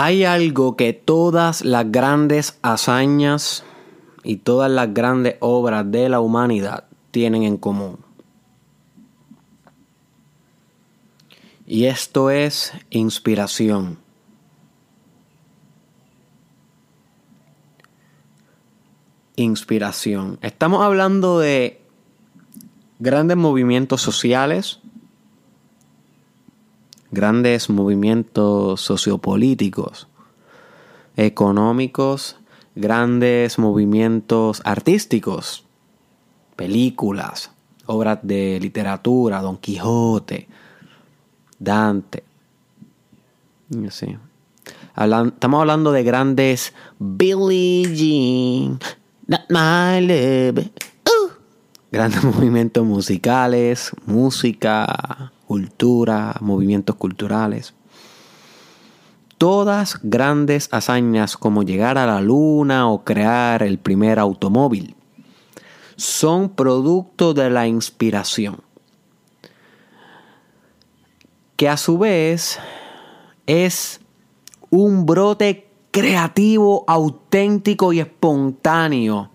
Hay algo que todas las grandes hazañas y todas las grandes obras de la humanidad tienen en común. Y esto es inspiración. Inspiración. Estamos hablando de grandes movimientos sociales, grandes movimientos sociopolíticos, económicos, grandes movimientos artísticos, películas, obras de literatura, Don Quijote, Dante. estamos hablando de grandes Billie Jean, not my love. Uh. Grandes movimientos musicales, música, cultura, movimientos culturales. Todas grandes hazañas como llegar a la luna o crear el primer automóvil son producto de la inspiración, que a su vez es un brote creativo, auténtico y espontáneo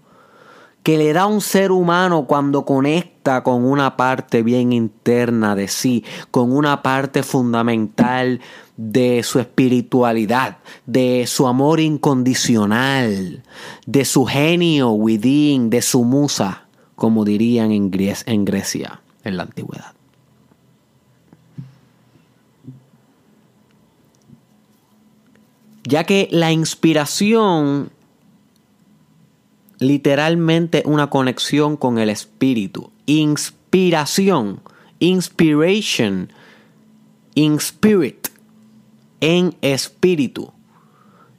que le da a un ser humano cuando conecta con una parte bien interna de sí, con una parte fundamental de su espiritualidad, de su amor incondicional, de su genio within, de su musa, como dirían en, en Grecia en la antigüedad. Ya que la inspiración literalmente una conexión con el espíritu. Inspiración, inspiration, in spirit, en espíritu.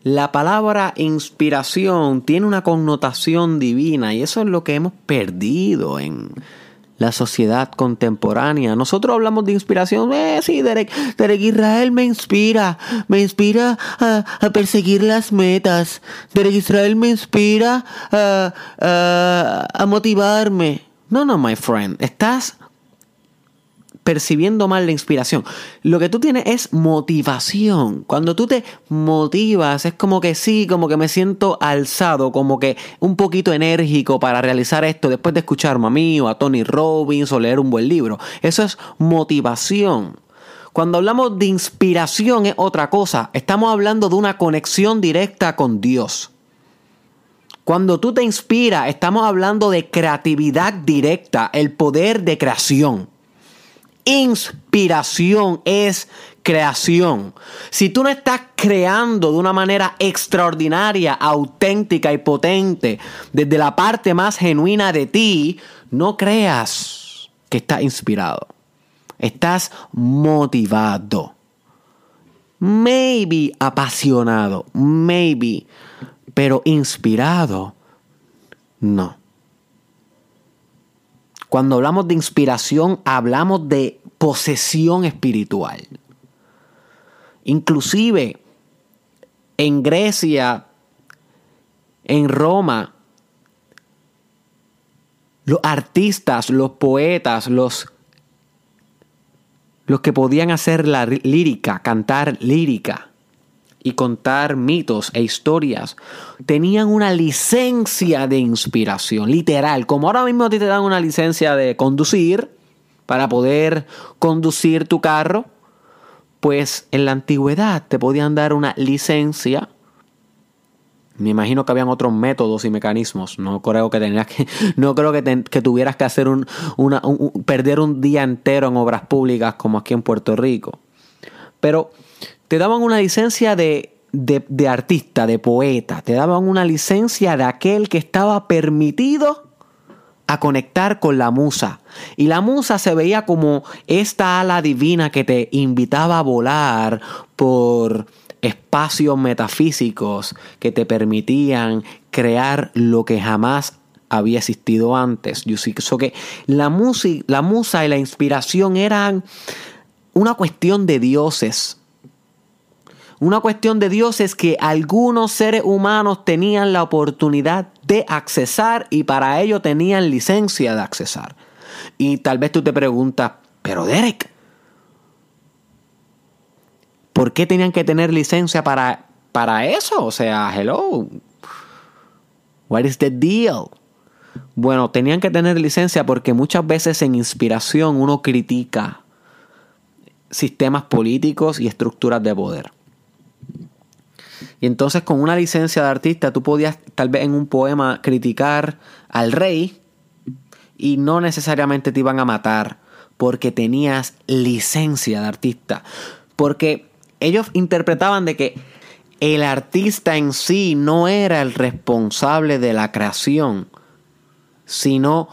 La palabra inspiración tiene una connotación divina y eso es lo que hemos perdido en, la sociedad contemporánea. Nosotros hablamos de inspiración. Eh, sí, Derek, Derek Israel me inspira. Me inspira a, perseguir las metas. Derek Israel me inspira a, a, a motivarme. No, no, my friend. Estás percibiendo mal la inspiración. Lo que tú tienes es motivación. Cuando tú te motivas, es como que sí, como que me siento alzado, como que un poquito enérgico para realizar esto después de escucharme a mí o a Tony Robbins o leer un buen libro. Eso es motivación. Cuando hablamos de inspiración es otra cosa. Estamos hablando de una conexión directa con Dios. Cuando tú te inspiras, estamos hablando de creatividad directa, el poder de creación. Inspiración es creación. Si tú no estás creando de una manera extraordinaria, auténtica y potente, desde la parte más genuina de ti, no creas que estás inspirado. Estás motivado. Maybe apasionado. Maybe. Pero inspirado. No. Cuando hablamos de inspiración, hablamos de posesión espiritual. Inclusive en Grecia, en Roma, los artistas, los poetas, los, los que podían hacer la lírica, cantar lírica, y contar mitos e historias, tenían una licencia de inspiración, literal, como ahora mismo a ti te dan una licencia de conducir para poder conducir tu carro, pues en la antigüedad te podían dar una licencia. Me imagino que habían otros métodos y mecanismos. No creo que tenías que, no creo que, tuvieras que hacer un, perder un día entero en obras públicas como aquí en Puerto Rico. Pero te daban una licencia de, de, artista, de poeta, te daban una licencia de aquel que estaba permitido a conectar con la musa. Y la musa se veía como esta ala divina que te invitaba a volar por espacios metafísicos que te permitían crear lo que jamás había existido antes. Yo sí que la, la musa y la inspiración eran una cuestión de dioses. Una cuestión de Dios es que algunos seres humanos tenían la oportunidad de accesar y para ello tenían licencia de accesar. Y tal vez tú te preguntas, pero Derek, ¿por qué tenían que tener licencia para para eso. O sea, hello. What is the deal? Bueno, tenían que tener licencia porque muchas veces en inspiración uno critica sistemas políticos y estructuras de poder. Y entonces con una licencia de artista tú podías tal vez en un poema criticar al rey y no necesariamente te iban a matar porque tenías licencia de artista. Porque ellos interpretaban de que el artista en sí no era el responsable de la creación, sino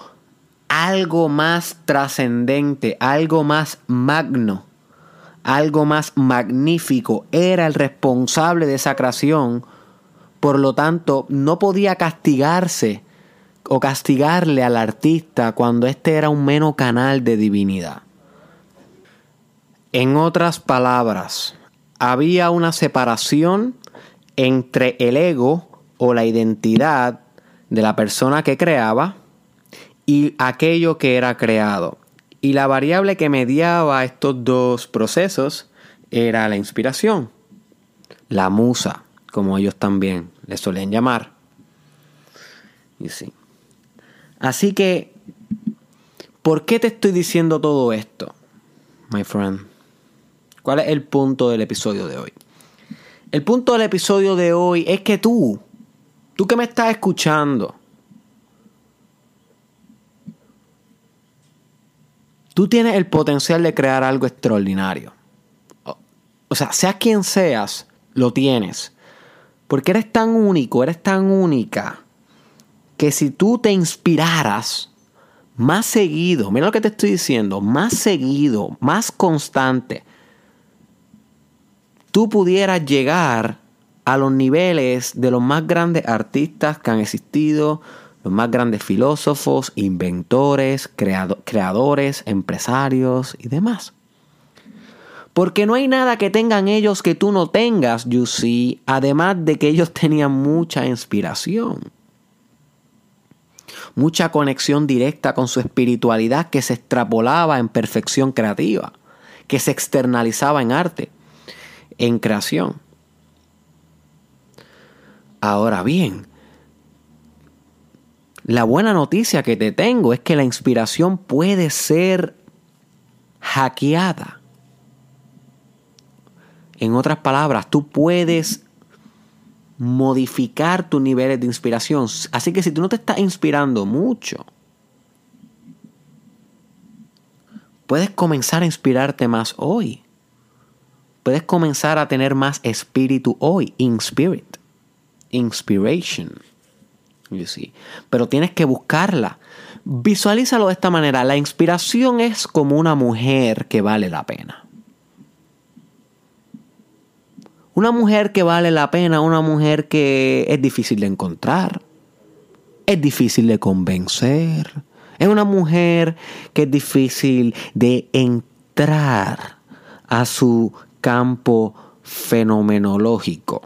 algo más trascendente, algo más magno, algo más magnífico, era el responsable de esa creación, por lo tanto no podía castigarse o castigarle al artista cuando éste era un mero canal de divinidad. En otras palabras, había una separación entre el ego o la identidad de la persona que creaba y aquello que era creado. Y la variable que mediaba estos dos procesos era la inspiración, la musa, como ellos también le solían llamar. Y sí. Así que, ¿por qué te estoy diciendo todo esto, my friend? ¿Cuál es el punto del episodio de hoy? El punto del episodio de hoy es que tú, tú que me estás escuchando, tú tienes el potencial de crear algo extraordinario. O sea, seas quien seas, lo tienes. Porque eres tan único, eres tan única que si tú te inspiraras más seguido, mira lo que te estoy diciendo, más seguido, más constante, tú pudieras llegar a los niveles de los más grandes artistas que han existido, los más grandes filósofos, inventores, creadores, empresarios y demás. Porque no hay nada que tengan ellos que tú no tengas, you see, además de que ellos tenían mucha inspiración mucha conexión directa con su espiritualidad que se extrapolaba en perfección creativa, que se externalizaba en arte, en creación. Ahora bien, la buena noticia que te tengo es que la inspiración puede ser hackeada. En otras palabras, tú puedes modificar tus niveles de inspiración. Así que si tú no te estás inspirando mucho, puedes comenzar a inspirarte más hoy. Puedes comenzar a tener más espíritu hoy, in spirit, inspiration. Pero tienes que buscarla. Visualízalo de esta manera. La inspiración es como una mujer que vale la pena. Una mujer que vale la pena, una mujer que es difícil de encontrar, es difícil de convencer, es una mujer que es difícil de entrar a su campo fenomenológico.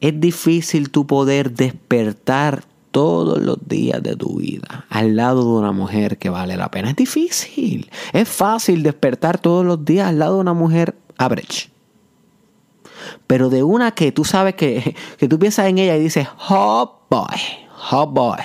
Es difícil tu poder despertar todos los días de tu vida al lado de una mujer que vale la pena. Es difícil. Es fácil despertar todos los días al lado de una mujer average pero de una que tú sabes que, que tú piensas en ella y dices, oh boy, oh boy,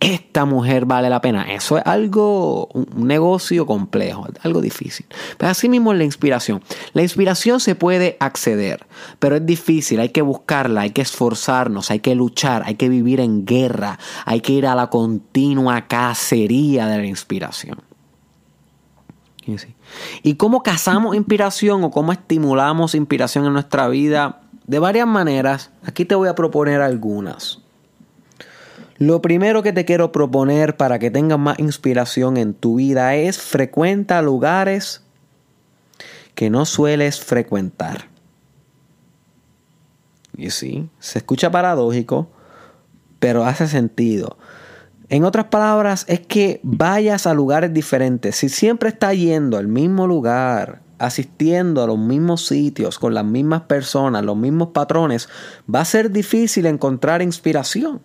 esta mujer vale la pena. Eso es algo, un negocio complejo, algo difícil. Pero así mismo es la inspiración. La inspiración se puede acceder, pero es difícil, hay que buscarla, hay que esforzarnos, hay que luchar, hay que vivir en guerra, hay que ir a la continua cacería de la inspiración. ¿Y cómo cazamos inspiración o cómo estimulamos inspiración en nuestra vida? De varias maneras. Aquí te voy a proponer algunas. Lo primero que te quiero proponer para que tengas más inspiración en tu vida es frecuenta lugares que no sueles frecuentar. Y sí, se escucha paradójico, pero hace sentido. En otras palabras, es que vayas a lugares diferentes. Si siempre estás yendo al mismo lugar, asistiendo a los mismos sitios, con las mismas personas, los mismos patrones, va a ser difícil encontrar inspiración.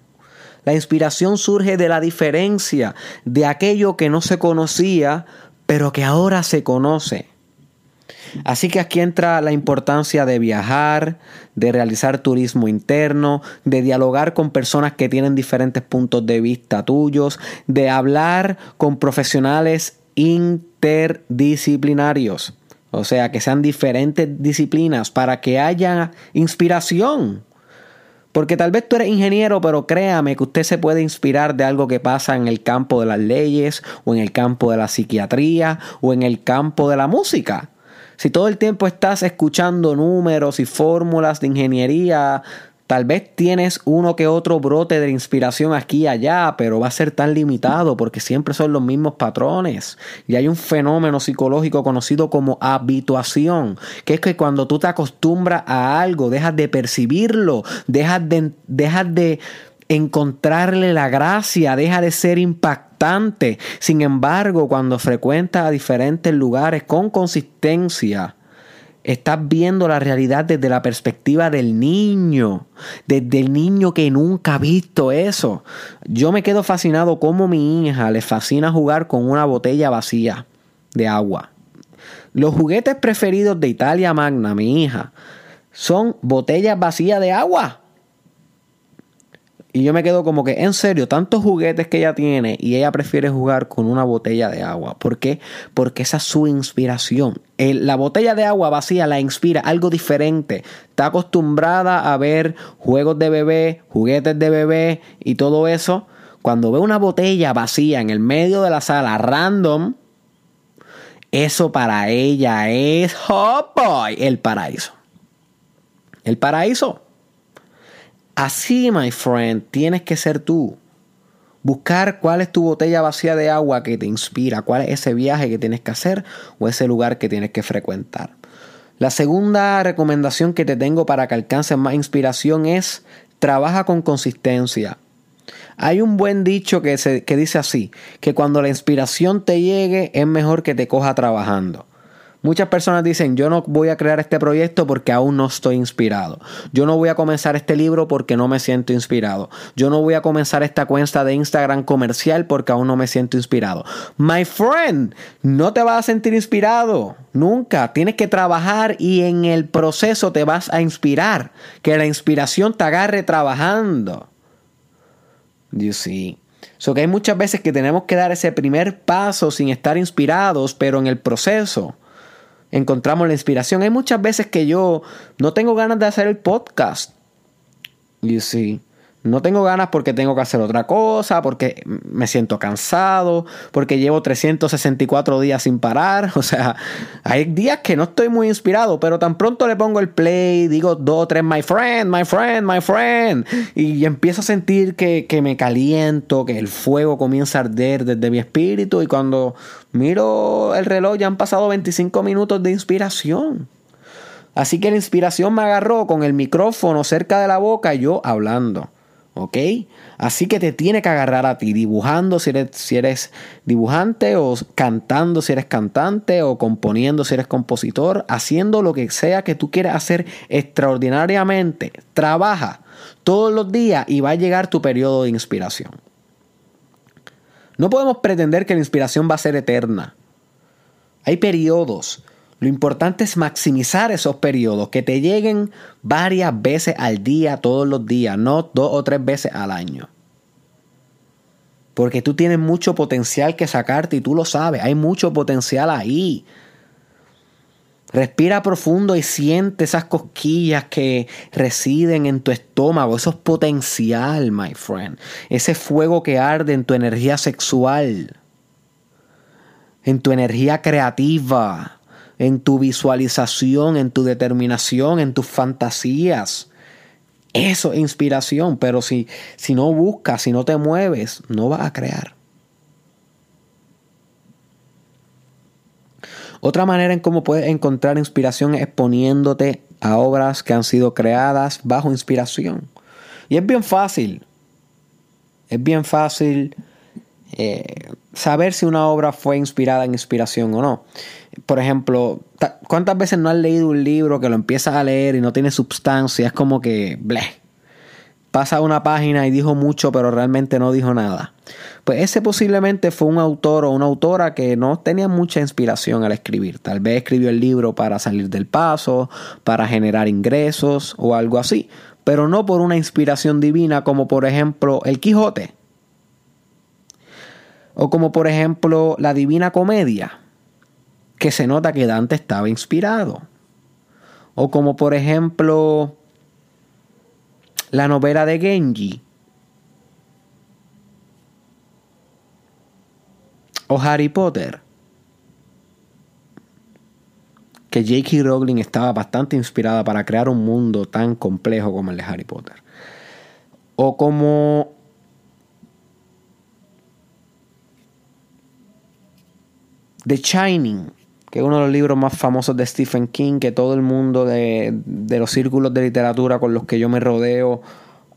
La inspiración surge de la diferencia, de aquello que no se conocía, pero que ahora se conoce. Así que aquí entra la importancia de viajar, de realizar turismo interno, de dialogar con personas que tienen diferentes puntos de vista tuyos, de hablar con profesionales interdisciplinarios. O sea, que sean diferentes disciplinas para que haya inspiración. Porque tal vez tú eres ingeniero, pero créame que usted se puede inspirar de algo que pasa en el campo de las leyes, o en el campo de la psiquiatría, o en el campo de la música. Si todo el tiempo estás escuchando números y fórmulas de ingeniería, Tal vez tienes uno que otro brote de inspiración aquí y allá, pero va a ser tan limitado porque siempre son los mismos patrones. Y hay un fenómeno psicológico conocido como habituación, que es que cuando tú te acostumbras a algo, dejas de percibirlo, dejas de, dejas de encontrarle la gracia, deja de ser impactante. Sin embargo, cuando frecuentas diferentes lugares con consistencia, Estás viendo la realidad desde la perspectiva del niño, desde el niño que nunca ha visto eso. Yo me quedo fascinado cómo mi hija le fascina jugar con una botella vacía de agua. Los juguetes preferidos de Italia Magna, mi hija, son botellas vacías de agua. Y yo me quedo como que, en serio, tantos juguetes que ella tiene y ella prefiere jugar con una botella de agua. ¿Por qué? Porque esa es su inspiración. la botella de agua vacía la inspira algo diferente. Está acostumbrada a ver juegos de bebé, juguetes de bebé y todo eso. Cuando ve una botella vacía en el medio de la sala, random, eso para ella es, oh boy, el paraíso. El paraíso. Así, my friend, tienes que ser tú. Buscar cuál es tu botella vacía de agua que te inspira, cuál es ese viaje que tienes que hacer o ese lugar que tienes que frecuentar. La segunda recomendación que te tengo para que alcances más inspiración es trabaja con consistencia. Hay un buen dicho que, que dice así, que cuando la inspiración te llegue es mejor que te coja trabajando. Muchas personas dicen, yo no voy a crear este proyecto porque aún no estoy inspirado. Yo no voy a comenzar este libro porque no me siento inspirado. Yo no voy a comenzar esta cuenta de Instagram comercial porque aún no me siento inspirado. My friend, no te vas a sentir inspirado. Nunca. Tienes que trabajar y en el proceso te vas a inspirar. Que la inspiración te agarre trabajando. You see. So que hay muchas veces que tenemos que dar ese primer paso sin estar inspirados, pero en el proceso encontramos la inspiración. Hay muchas veces que yo no tengo ganas de hacer el podcast. You see. No tengo ganas porque tengo que hacer otra cosa, porque me siento cansado, porque llevo 364 días sin parar. O sea, hay días que no estoy muy inspirado, pero tan pronto le pongo el play, digo dos tres, my friend, my friend, my friend, y empiezo a sentir que, que me caliento, que el fuego comienza a arder desde mi espíritu, y cuando miro el reloj ya han pasado 25 minutos de inspiración. Así que la inspiración me agarró con el micrófono cerca de la boca y yo hablando. ¿Ok? Así que te tiene que agarrar a ti, dibujando si eres, si eres dibujante, o cantando si eres cantante, o componiendo si eres compositor, haciendo lo que sea que tú quieras hacer extraordinariamente. Trabaja todos los días y va a llegar tu periodo de inspiración. No podemos pretender que la inspiración va a ser eterna. Hay periodos lo importante es maximizar esos periodos, que te lleguen varias veces al día, todos los días, no dos o tres veces al año. Porque tú tienes mucho potencial que sacarte y tú lo sabes, hay mucho potencial ahí. Respira profundo y siente esas cosquillas que residen en tu estómago. Eso es potencial, my friend. Ese fuego que arde en tu energía sexual, en tu energía creativa en tu visualización, en tu determinación, en tus fantasías. Eso es inspiración, pero si, si no buscas, si no te mueves, no vas a crear. Otra manera en cómo puedes encontrar inspiración es poniéndote a obras que han sido creadas bajo inspiración. Y es bien fácil. Es bien fácil eh, saber si una obra fue inspirada en inspiración o no. Por ejemplo, ¿cuántas veces no has leído un libro que lo empiezas a leer y no tiene sustancia? Es como que, bleh. pasa una página y dijo mucho, pero realmente no dijo nada. Pues ese posiblemente fue un autor o una autora que no tenía mucha inspiración al escribir. Tal vez escribió el libro para salir del paso, para generar ingresos o algo así, pero no por una inspiración divina como por ejemplo el Quijote. O como por ejemplo la Divina Comedia, que se nota que Dante estaba inspirado. O como por ejemplo la novela de Genji. O Harry Potter. Que J.K. Rowling estaba bastante inspirada para crear un mundo tan complejo como el de Harry Potter. O como The Shining, que es uno de los libros más famosos de Stephen King, que todo el mundo de, los círculos de literatura con los que yo me rodeo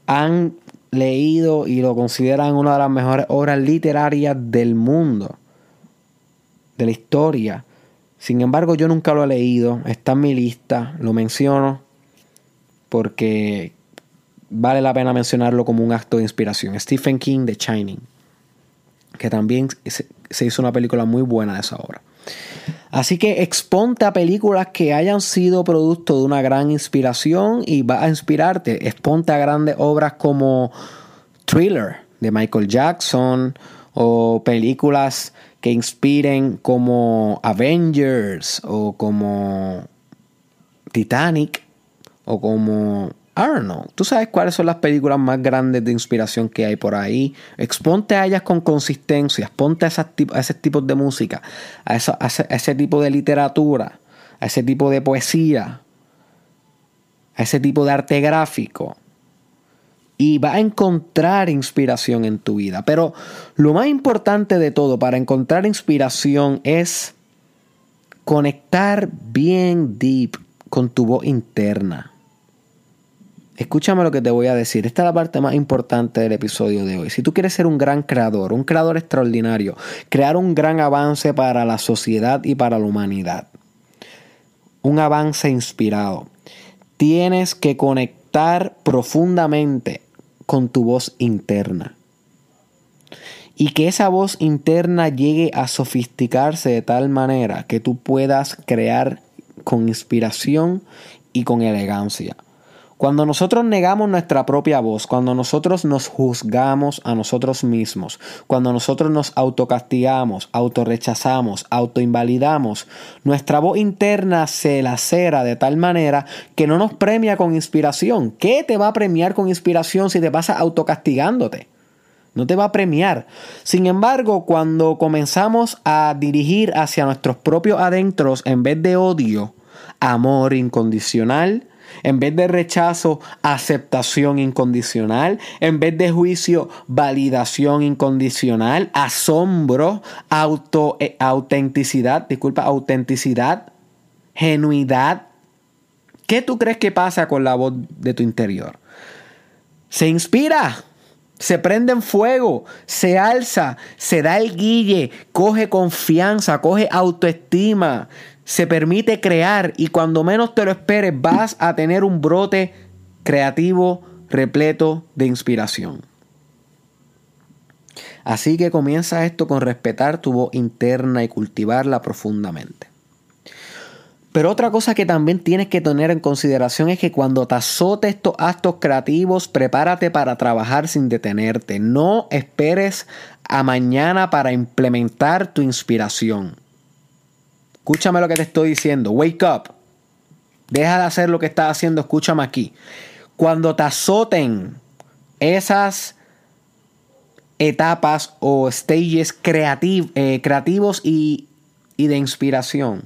han leído y lo consideran una de las mejores obras literarias del mundo, de la historia. Sin embargo, yo nunca lo he leído, está en mi lista, lo menciono porque vale la pena mencionarlo como un acto de inspiración. Stephen King, The Shining, que también se hizo una película muy buena de esa obra. Así que exponte a películas que hayan sido producto de una gran inspiración y va a inspirarte. Exponte a grandes obras como Thriller de Michael Jackson o películas que inspiren como Avengers o como Titanic o como Arnold. Tú sabes cuáles son las películas más grandes de inspiración que hay por ahí. Exponte a ellas con consistencia. Ponte a, ese tipo de música, a, ese tipo de literatura, a ese tipo de poesía, a ese tipo de arte gráfico. Y va a encontrar inspiración en tu vida. Pero lo más importante de todo para encontrar inspiración es conectar bien deep con tu voz interna. Escúchame lo que te voy a decir. Esta es la parte más importante del episodio de hoy. Si tú quieres ser un gran creador, un creador extraordinario, crear un gran avance para la sociedad y para la humanidad, un avance inspirado, tienes que conectar profundamente con tu voz interna. Y que esa voz interna llegue a sofisticarse de tal manera que tú puedas crear con inspiración y con elegancia. Cuando nosotros negamos nuestra propia voz, cuando nosotros nos juzgamos a nosotros mismos, cuando nosotros nos autocastigamos, autorrechazamos, autoinvalidamos, nuestra voz interna se lacera de tal manera que no nos premia con inspiración. ¿Qué te va a premiar con inspiración si te pasas autocastigándote? No te va a premiar. Sin embargo, cuando comenzamos a dirigir hacia nuestros propios adentros en vez de odio, amor incondicional, en vez de rechazo, aceptación incondicional. En vez de juicio, validación incondicional. Asombro, auto, eh, autenticidad, disculpa, autenticidad, genuidad. ¿Qué tú crees que pasa con la voz de tu interior? Se inspira, se prende en fuego, se alza, se da el guille, coge confianza, coge autoestima, se permite crear y cuando menos te lo esperes vas a tener un brote creativo repleto de inspiración. Así que comienza esto con respetar tu voz interna y cultivarla profundamente. Pero otra cosa que también tienes que tener en consideración es que cuando te azotes estos actos creativos, prepárate para trabajar sin detenerte. No esperes a mañana para implementar tu inspiración. Escúchame lo que te estoy diciendo. Wake up. Deja de hacer lo que estás haciendo. Escúchame aquí. Cuando te azoten esas etapas o stages eh, creativos y, y de inspiración,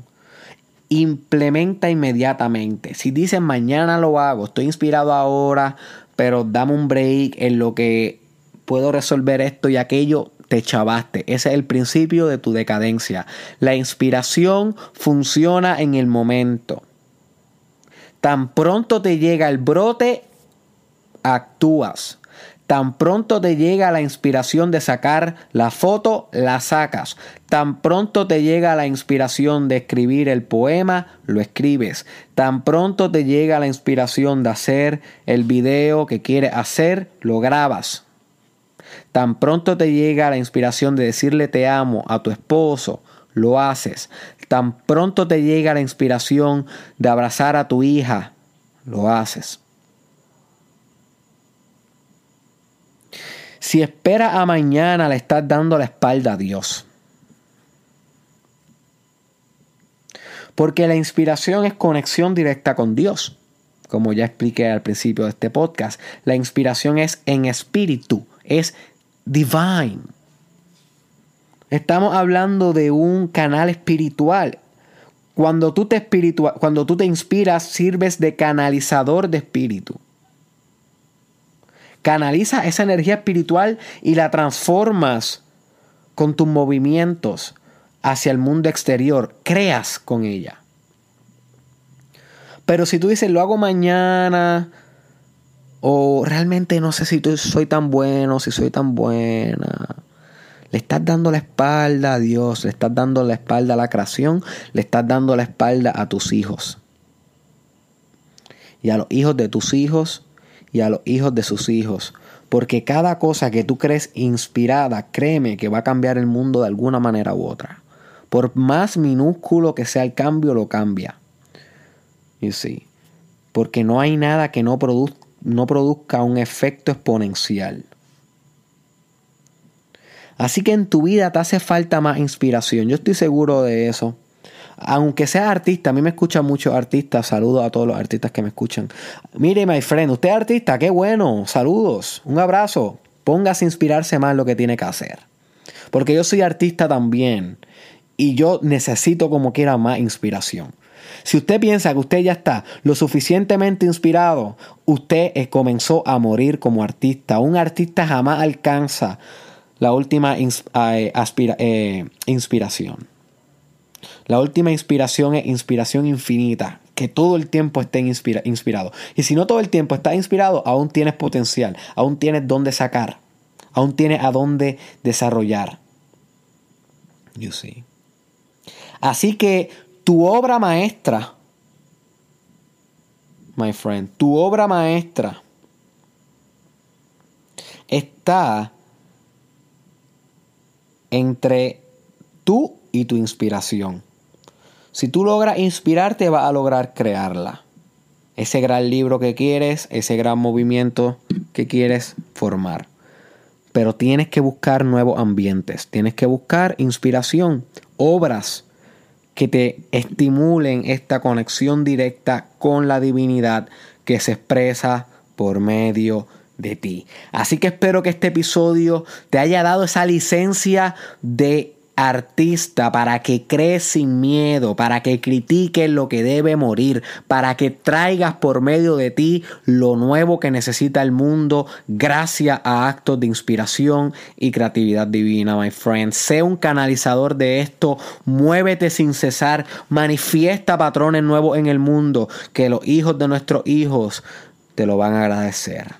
implementa inmediatamente. Si dices mañana lo hago, estoy inspirado ahora, pero dame un break en lo que puedo resolver esto y aquello, te chavaste. Ese es el principio de tu decadencia. La inspiración funciona en el momento. Tan pronto te llega el brote, actúas. Tan pronto te llega la inspiración de sacar la foto, la sacas. Tan pronto te llega la inspiración de escribir el poema, lo escribes. Tan pronto te llega la inspiración de hacer el video que quieres hacer, lo grabas. Tan pronto te llega la inspiración de decirle te amo a tu esposo, lo haces. Tan pronto te llega la inspiración de abrazar a tu hija, lo haces. Si esperas a mañana, le estás dando la espalda a Dios. Porque la inspiración es conexión directa con Dios. Como ya expliqué al principio de este podcast, la inspiración es en espíritu, es divine. Estamos hablando de un canal espiritual. Cuando tú te, cuando tú te inspiras, sirves de canalizador de espíritu. Canaliza esa energía espiritual y la transformas con tus movimientos hacia el mundo exterior. Creas con ella. Pero si tú dices, lo hago mañana, o realmente no sé si soy tan bueno, si soy tan buena. Le estás dando la espalda a Dios, le estás dando la espalda a la creación, le estás dando la espalda a tus hijos. Y a los hijos de tus hijos y a los hijos de sus hijos. Porque cada cosa que tú crees inspirada, créeme que va a cambiar el mundo de alguna manera u otra. Por más minúsculo que sea el cambio, lo cambia. Y sí. Porque no hay nada que no produzca no produzca un efecto exponencial. Así que en tu vida te hace falta más inspiración. Yo estoy seguro de eso. Aunque sea artista, a mí me escuchan muchos artistas. Saludos a todos los artistas que me escuchan. Mire, my friend, usted es artista, qué bueno. Saludos, un abrazo. Póngase a inspirarse más en lo que tiene que hacer. Porque yo soy artista también. Y yo necesito como quiera más inspiración. Si usted piensa que usted ya está lo suficientemente inspirado, usted eh, comenzó a morir como artista. Un artista jamás alcanza la última eh, eh, inspiración. La última inspiración es inspiración infinita, que todo el tiempo esté inspirado. Y si no todo el tiempo está inspirado, aún tienes potencial, aún tienes dónde sacar, aún tienes a dónde desarrollar. You see. Así que tu obra maestra, my friend, tu obra maestra está entre tú y tu inspiración. Si tú logras inspirarte, vas a lograr crearla. Ese gran libro que quieres, ese gran movimiento que quieres formar. Pero tienes que buscar nuevos ambientes, tienes que buscar inspiración, obras que te estimulen esta conexión directa con la divinidad que se expresa por medio de ti. Así que espero que este episodio te haya dado esa licencia de artista para que crees sin miedo, para que critiques lo que debe morir, para que traigas por medio de ti lo nuevo que necesita el mundo gracias a actos de inspiración y creatividad divina, my friend. Sé un canalizador de esto, muévete sin cesar, manifiesta patrones nuevos en el mundo que los hijos de nuestros hijos te lo van a agradecer.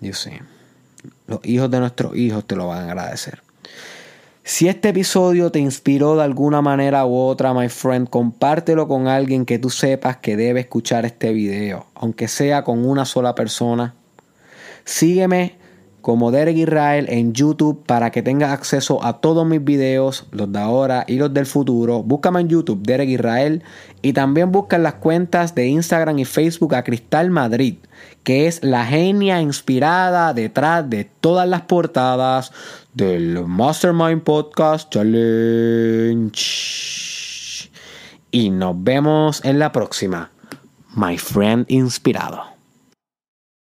Yo sé. Los hijos de nuestros hijos te lo van a agradecer. Si este episodio te inspiró de alguna manera u otra, my friend, compártelo con alguien que tú sepas que debe escuchar este video, aunque sea con una sola persona. Sígueme como Derek Israel en YouTube para que tengas acceso a todos mis videos, los de ahora y los del futuro. Búscame en YouTube, Derek Israel, y también busca en las cuentas de Instagram y Facebook a Cristal Madrid, que es la genia inspirada detrás de todas las portadas del Mastermind Podcast Challenge. Y nos vemos en la próxima, my friend inspirado.